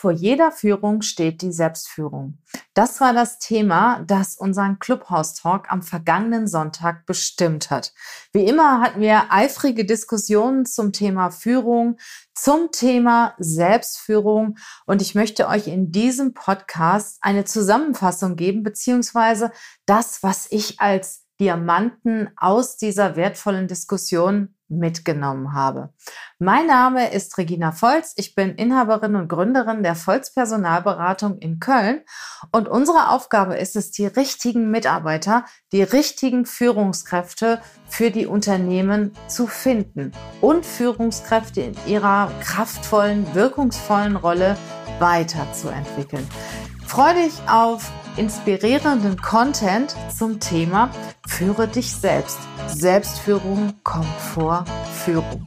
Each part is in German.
Vor jeder Führung steht die Selbstführung. Das war das Thema, das unseren Clubhouse-Talk am vergangenen Sonntag bestimmt hat. Wie immer hatten wir eifrige Diskussionen zum Thema Führung, zum Thema Selbstführung und ich möchte euch in diesem Podcast eine Zusammenfassung geben, beziehungsweise das, was ich als Diamanten aus dieser wertvollen Diskussion mitgenommen habe. Mein Name ist Regina Volz. Ich bin Inhaberin und Gründerin der Volz Personalberatung in Köln. Und unsere Aufgabe ist es, die richtigen Mitarbeiter, die richtigen Führungskräfte für die Unternehmen zu finden und Führungskräfte in ihrer kraftvollen, wirkungsvollen Rolle weiterzuentwickeln. Freue dich auf inspirierenden Content zum Thema Führe dich selbst. Selbstführung kommt vor Führung.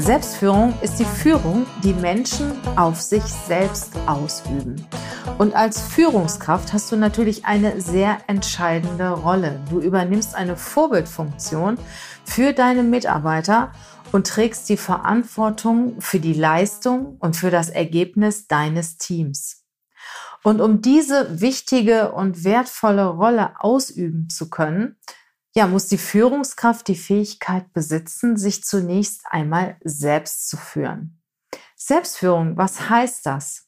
Selbstführung ist die Führung, die Menschen auf sich selbst ausüben. Und als Führungskraft hast du natürlich eine sehr entscheidende Rolle. Du übernimmst eine Vorbildfunktion für deine Mitarbeiter und trägst die Verantwortung für die Leistung und für das Ergebnis deines Teams. Und um diese wichtige und wertvolle Rolle ausüben zu können, ja, muss die Führungskraft die Fähigkeit besitzen, sich zunächst einmal selbst zu führen. Selbstführung, was heißt das?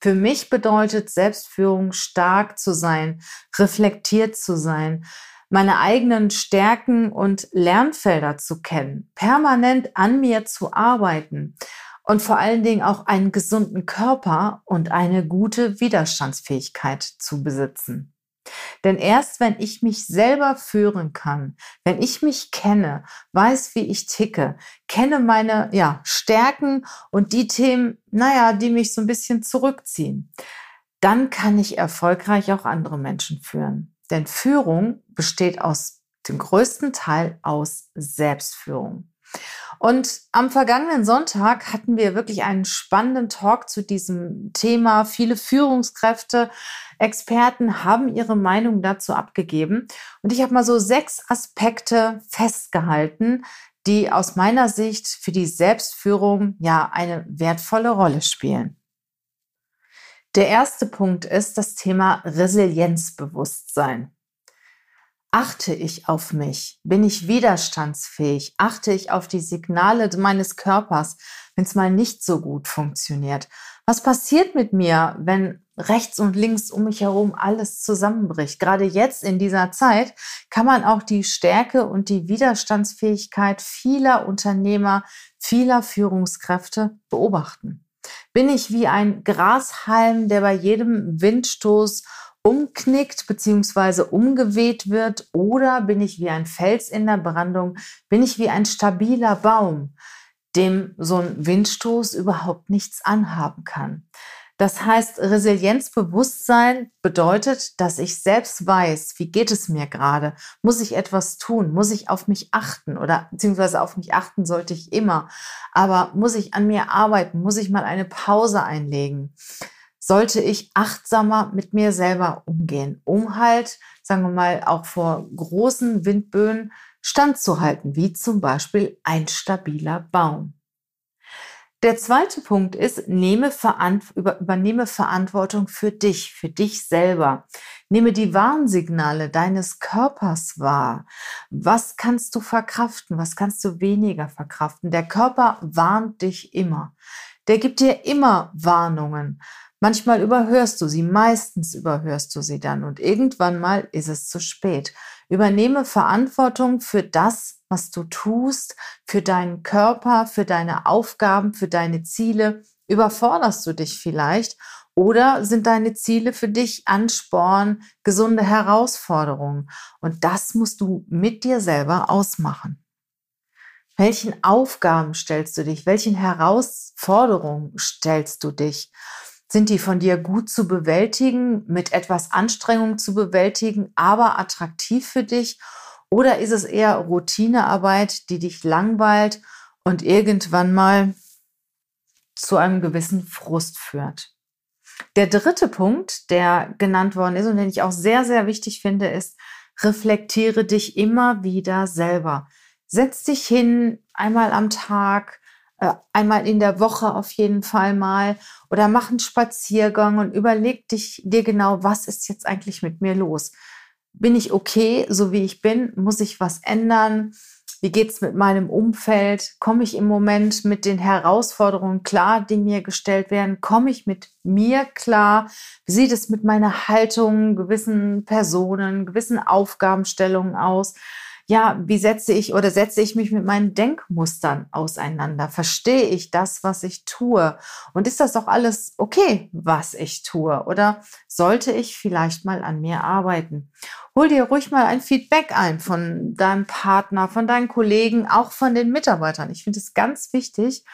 Für mich bedeutet Selbstführung stark zu sein, reflektiert zu sein, meine eigenen Stärken und Lernfelder zu kennen, permanent an mir zu arbeiten und vor allen Dingen auch einen gesunden Körper und eine gute Widerstandsfähigkeit zu besitzen. Denn erst wenn ich mich selber führen kann, wenn ich mich kenne, weiß, wie ich ticke, kenne meine ja, Stärken und die Themen, naja, die mich so ein bisschen zurückziehen, dann kann ich erfolgreich auch andere Menschen führen. Denn Führung besteht aus dem größten Teil aus Selbstführung. Und am vergangenen Sonntag hatten wir wirklich einen spannenden Talk zu diesem Thema. Viele Führungskräfte, Experten haben ihre Meinung dazu abgegeben. Und ich habe mal so sechs Aspekte festgehalten, die aus meiner Sicht für die Selbstführung ja eine wertvolle Rolle spielen. Der erste Punkt ist das Thema Resilienzbewusstsein. Achte ich auf mich? Bin ich widerstandsfähig? Achte ich auf die Signale meines Körpers, wenn es mal nicht so gut funktioniert? Was passiert mit mir, wenn rechts und links um mich herum alles zusammenbricht? Gerade jetzt in dieser Zeit kann man auch die Stärke und die Widerstandsfähigkeit vieler Unternehmer, vieler Führungskräfte beobachten. Bin ich wie ein Grashalm, der bei jedem Windstoß umknickt bzw. umgeweht wird? Oder bin ich wie ein Fels in der Brandung? Bin ich wie ein stabiler Baum, dem so ein Windstoß überhaupt nichts anhaben kann? Das heißt, Resilienzbewusstsein bedeutet, dass ich selbst weiß, wie geht es mir gerade? Muss ich etwas tun? Muss ich auf mich achten? Oder beziehungsweise auf mich achten sollte ich immer. Aber muss ich an mir arbeiten? Muss ich mal eine Pause einlegen? Sollte ich achtsamer mit mir selber umgehen, um halt, sagen wir mal, auch vor großen Windböen standzuhalten, wie zum Beispiel ein stabiler Baum. Der zweite Punkt ist, nehme Verant über, übernehme Verantwortung für dich, für dich selber. Nehme die Warnsignale deines Körpers wahr. Was kannst du verkraften? Was kannst du weniger verkraften? Der Körper warnt dich immer. Der gibt dir immer Warnungen. Manchmal überhörst du sie, meistens überhörst du sie dann und irgendwann mal ist es zu spät. Übernehme Verantwortung für das, was du tust, für deinen Körper, für deine Aufgaben, für deine Ziele. Überforderst du dich vielleicht oder sind deine Ziele für dich Ansporn, gesunde Herausforderungen? Und das musst du mit dir selber ausmachen. Welchen Aufgaben stellst du dich? Welchen Herausforderungen stellst du dich? Sind die von dir gut zu bewältigen, mit etwas Anstrengung zu bewältigen, aber attraktiv für dich? Oder ist es eher Routinearbeit, die dich langweilt und irgendwann mal zu einem gewissen Frust führt? Der dritte Punkt, der genannt worden ist und den ich auch sehr, sehr wichtig finde, ist, reflektiere dich immer wieder selber. Setz dich hin, einmal am Tag, einmal in der Woche auf jeden Fall mal oder mach einen Spaziergang und überleg dich dir genau, was ist jetzt eigentlich mit mir los? Bin ich okay, so wie ich bin? Muss ich was ändern? Wie geht's mit meinem Umfeld? Komme ich im Moment mit den Herausforderungen klar, die mir gestellt werden? Komme ich mit mir klar? Wie sieht es mit meiner Haltung, gewissen Personen, gewissen Aufgabenstellungen aus? Ja, wie setze ich oder setze ich mich mit meinen Denkmustern auseinander? Verstehe ich das, was ich tue? Und ist das auch alles okay, was ich tue? Oder sollte ich vielleicht mal an mir arbeiten? Hol dir ruhig mal ein Feedback ein von deinem Partner, von deinen Kollegen, auch von den Mitarbeitern. Ich finde es ganz wichtig,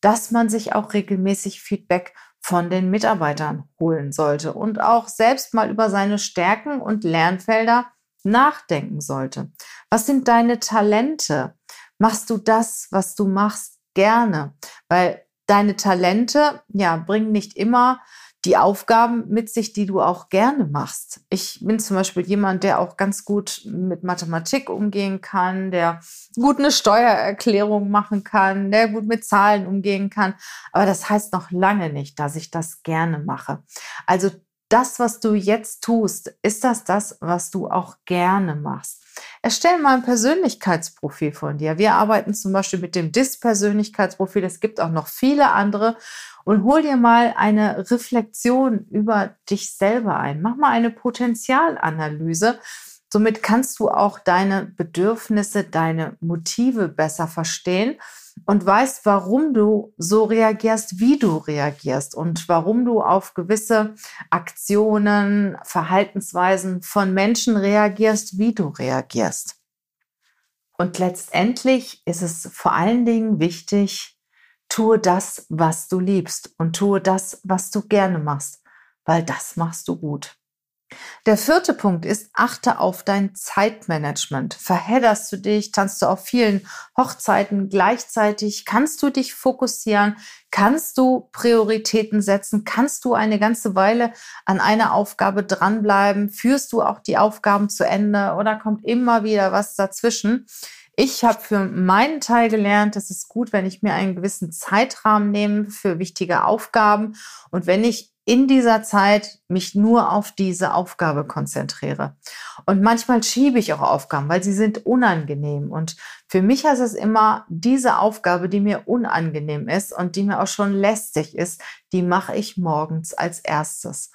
dass man sich auch regelmäßig Feedback von den Mitarbeitern holen sollte und auch selbst mal über seine Stärken und Lernfelder nachdenken sollte. Was sind deine Talente? Machst du das, was du machst, gerne? Weil deine Talente, ja, bringen nicht immer die Aufgaben mit sich, die du auch gerne machst. Ich bin zum Beispiel jemand, der auch ganz gut mit Mathematik umgehen kann, der gut eine Steuererklärung machen kann, der gut mit Zahlen umgehen kann. Aber das heißt noch lange nicht, dass ich das gerne mache. Also das, was du jetzt tust, ist das das, was du auch gerne machst? Erstell mal ein Persönlichkeitsprofil von dir. Wir arbeiten zum Beispiel mit dem DIS-Persönlichkeitsprofil. Es gibt auch noch viele andere. Und hol dir mal eine Reflexion über dich selber ein. Mach mal eine Potenzialanalyse. Somit kannst du auch deine Bedürfnisse, deine Motive besser verstehen und weißt, warum du so reagierst, wie du reagierst und warum du auf gewisse Aktionen, Verhaltensweisen von Menschen reagierst, wie du reagierst. Und letztendlich ist es vor allen Dingen wichtig, tue das, was du liebst und tue das, was du gerne machst, weil das machst du gut. Der vierte Punkt ist, achte auf dein Zeitmanagement. Verhedderst du dich? Tanzt du auf vielen Hochzeiten gleichzeitig? Kannst du dich fokussieren? Kannst du Prioritäten setzen? Kannst du eine ganze Weile an einer Aufgabe dranbleiben? Führst du auch die Aufgaben zu Ende oder kommt immer wieder was dazwischen? Ich habe für meinen Teil gelernt, es ist gut, wenn ich mir einen gewissen Zeitrahmen nehme für wichtige Aufgaben und wenn ich in dieser Zeit mich nur auf diese Aufgabe konzentriere. Und manchmal schiebe ich auch Aufgaben, weil sie sind unangenehm. Und für mich heißt es immer, diese Aufgabe, die mir unangenehm ist und die mir auch schon lästig ist, die mache ich morgens als erstes.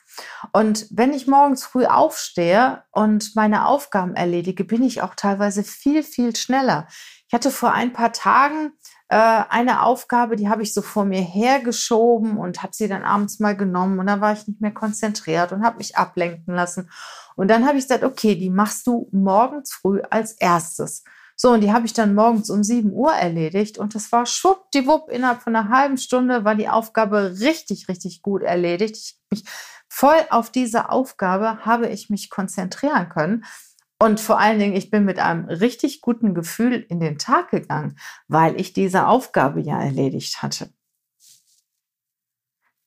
Und wenn ich morgens früh aufstehe und meine Aufgaben erledige, bin ich auch teilweise viel, viel schneller. Ich hatte vor ein paar Tagen äh, eine Aufgabe, die habe ich so vor mir hergeschoben und habe sie dann abends mal genommen und dann war ich nicht mehr konzentriert und habe mich ablenken lassen. Und dann habe ich gesagt, okay, die machst du morgens früh als erstes. So, und die habe ich dann morgens um 7 Uhr erledigt und das war schwuppdiwupp, innerhalb von einer halben Stunde war die Aufgabe richtig, richtig gut erledigt. Ich mich voll auf diese Aufgabe habe ich mich konzentrieren können. Und vor allen Dingen, ich bin mit einem richtig guten Gefühl in den Tag gegangen, weil ich diese Aufgabe ja erledigt hatte.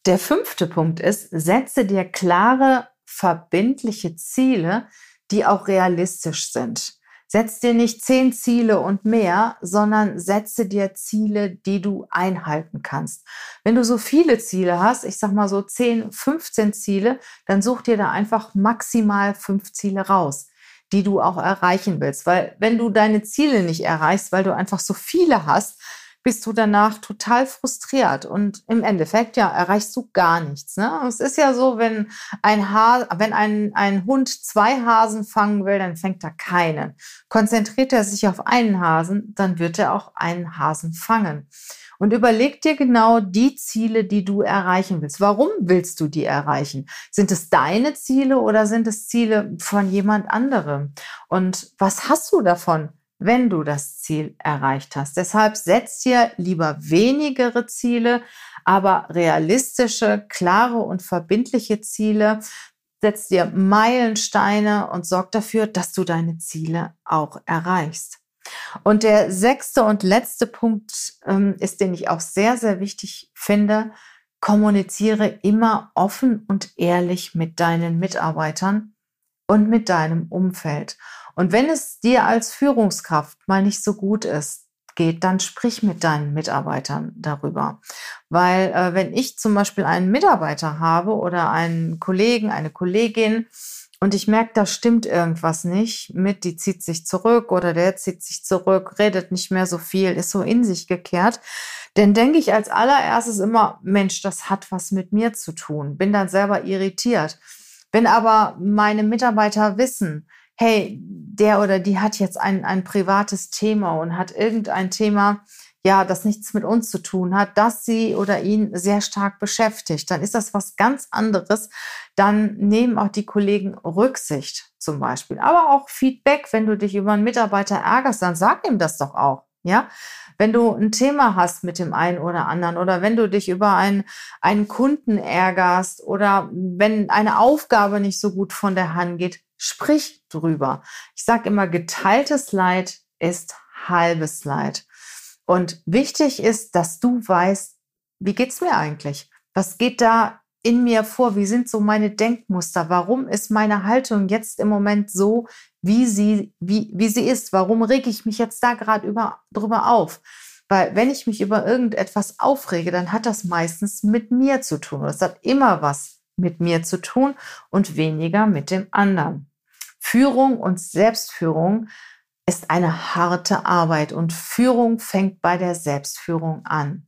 Der fünfte Punkt ist, setze dir klare, verbindliche Ziele, die auch realistisch sind. Setz dir nicht zehn Ziele und mehr, sondern setze dir Ziele, die du einhalten kannst. Wenn du so viele Ziele hast, ich sag mal so 10, 15 Ziele, dann such dir da einfach maximal fünf Ziele raus die du auch erreichen willst. Weil wenn du deine Ziele nicht erreichst, weil du einfach so viele hast, bist du danach total frustriert und im Endeffekt ja erreichst du gar nichts. Ne? Es ist ja so, wenn ein ha wenn ein, ein Hund zwei Hasen fangen will, dann fängt er keinen. Konzentriert er sich auf einen Hasen, dann wird er auch einen Hasen fangen. Und überleg dir genau die Ziele, die du erreichen willst. Warum willst du die erreichen? Sind es deine Ziele oder sind es Ziele von jemand anderem? Und was hast du davon? Wenn du das Ziel erreicht hast. Deshalb setz dir lieber wenigere Ziele, aber realistische, klare und verbindliche Ziele. Setz dir Meilensteine und sorg dafür, dass du deine Ziele auch erreichst. Und der sechste und letzte Punkt ähm, ist, den ich auch sehr, sehr wichtig finde. Kommuniziere immer offen und ehrlich mit deinen Mitarbeitern und mit deinem Umfeld. Und wenn es dir als Führungskraft mal nicht so gut ist, geht, dann sprich mit deinen Mitarbeitern darüber. Weil äh, wenn ich zum Beispiel einen Mitarbeiter habe oder einen Kollegen, eine Kollegin, und ich merke, da stimmt irgendwas nicht mit, die zieht sich zurück oder der zieht sich zurück, redet nicht mehr so viel, ist so in sich gekehrt, dann denke ich als allererstes immer, Mensch, das hat was mit mir zu tun, bin dann selber irritiert. Wenn aber meine Mitarbeiter wissen, hey, der oder die hat jetzt ein, ein privates Thema und hat irgendein Thema, ja, das nichts mit uns zu tun hat, das sie oder ihn sehr stark beschäftigt, dann ist das was ganz anderes. Dann nehmen auch die Kollegen Rücksicht zum Beispiel. Aber auch Feedback, wenn du dich über einen Mitarbeiter ärgerst, dann sag ihm das doch auch. Ja, wenn du ein Thema hast mit dem einen oder anderen oder wenn du dich über einen, einen Kunden ärgerst oder wenn eine Aufgabe nicht so gut von der Hand geht, sprich drüber. Ich sage immer, geteiltes Leid ist halbes Leid. Und wichtig ist, dass du weißt, wie geht's mir eigentlich? Was geht da in mir vor? Wie sind so meine Denkmuster? Warum ist meine Haltung jetzt im Moment so, wie sie, wie, wie sie ist? Warum rege ich mich jetzt da gerade über, drüber auf? Weil wenn ich mich über irgendetwas aufrege, dann hat das meistens mit mir zu tun. Das hat immer was mit mir zu tun und weniger mit dem anderen. Führung und Selbstführung ist eine harte Arbeit und Führung fängt bei der Selbstführung an.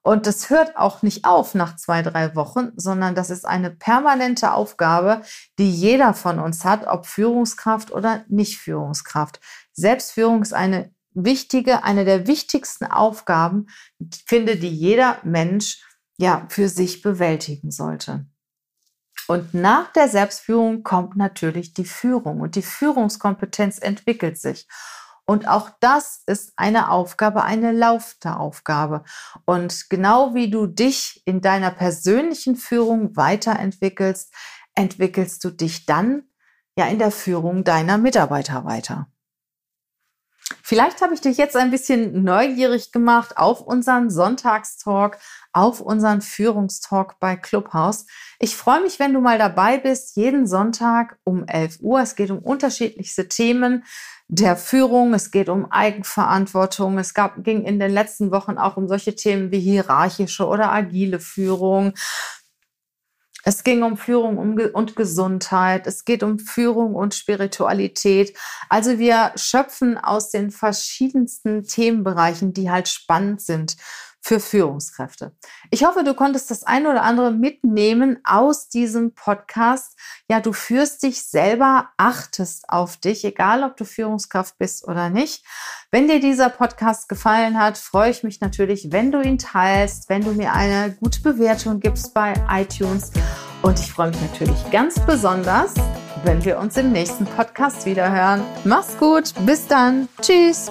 Und das hört auch nicht auf nach zwei, drei Wochen, sondern das ist eine permanente Aufgabe, die jeder von uns hat, ob Führungskraft oder nicht Führungskraft. Selbstführung ist eine wichtige, eine der wichtigsten Aufgaben, finde, die jeder Mensch ja für sich bewältigen sollte. Und nach der Selbstführung kommt natürlich die Führung und die Führungskompetenz entwickelt sich. Und auch das ist eine Aufgabe, eine laufende Aufgabe. Und genau wie du dich in deiner persönlichen Führung weiterentwickelst, entwickelst du dich dann ja in der Führung deiner Mitarbeiter weiter. Vielleicht habe ich dich jetzt ein bisschen neugierig gemacht auf unseren Sonntagstalk, auf unseren Führungstalk bei Clubhouse. Ich freue mich, wenn du mal dabei bist, jeden Sonntag um 11 Uhr. Es geht um unterschiedlichste Themen der Führung, es geht um Eigenverantwortung. Es gab, ging in den letzten Wochen auch um solche Themen wie hierarchische oder agile Führung. Es ging um Führung und Gesundheit. Es geht um Führung und Spiritualität. Also wir schöpfen aus den verschiedensten Themenbereichen, die halt spannend sind für Führungskräfte. Ich hoffe, du konntest das ein oder andere mitnehmen aus diesem Podcast. Ja, du führst dich selber, achtest auf dich, egal ob du Führungskraft bist oder nicht. Wenn dir dieser Podcast gefallen hat, freue ich mich natürlich, wenn du ihn teilst, wenn du mir eine gute Bewertung gibst bei iTunes. Und ich freue mich natürlich ganz besonders, wenn wir uns im nächsten Podcast wiederhören. Mach's gut, bis dann, tschüss.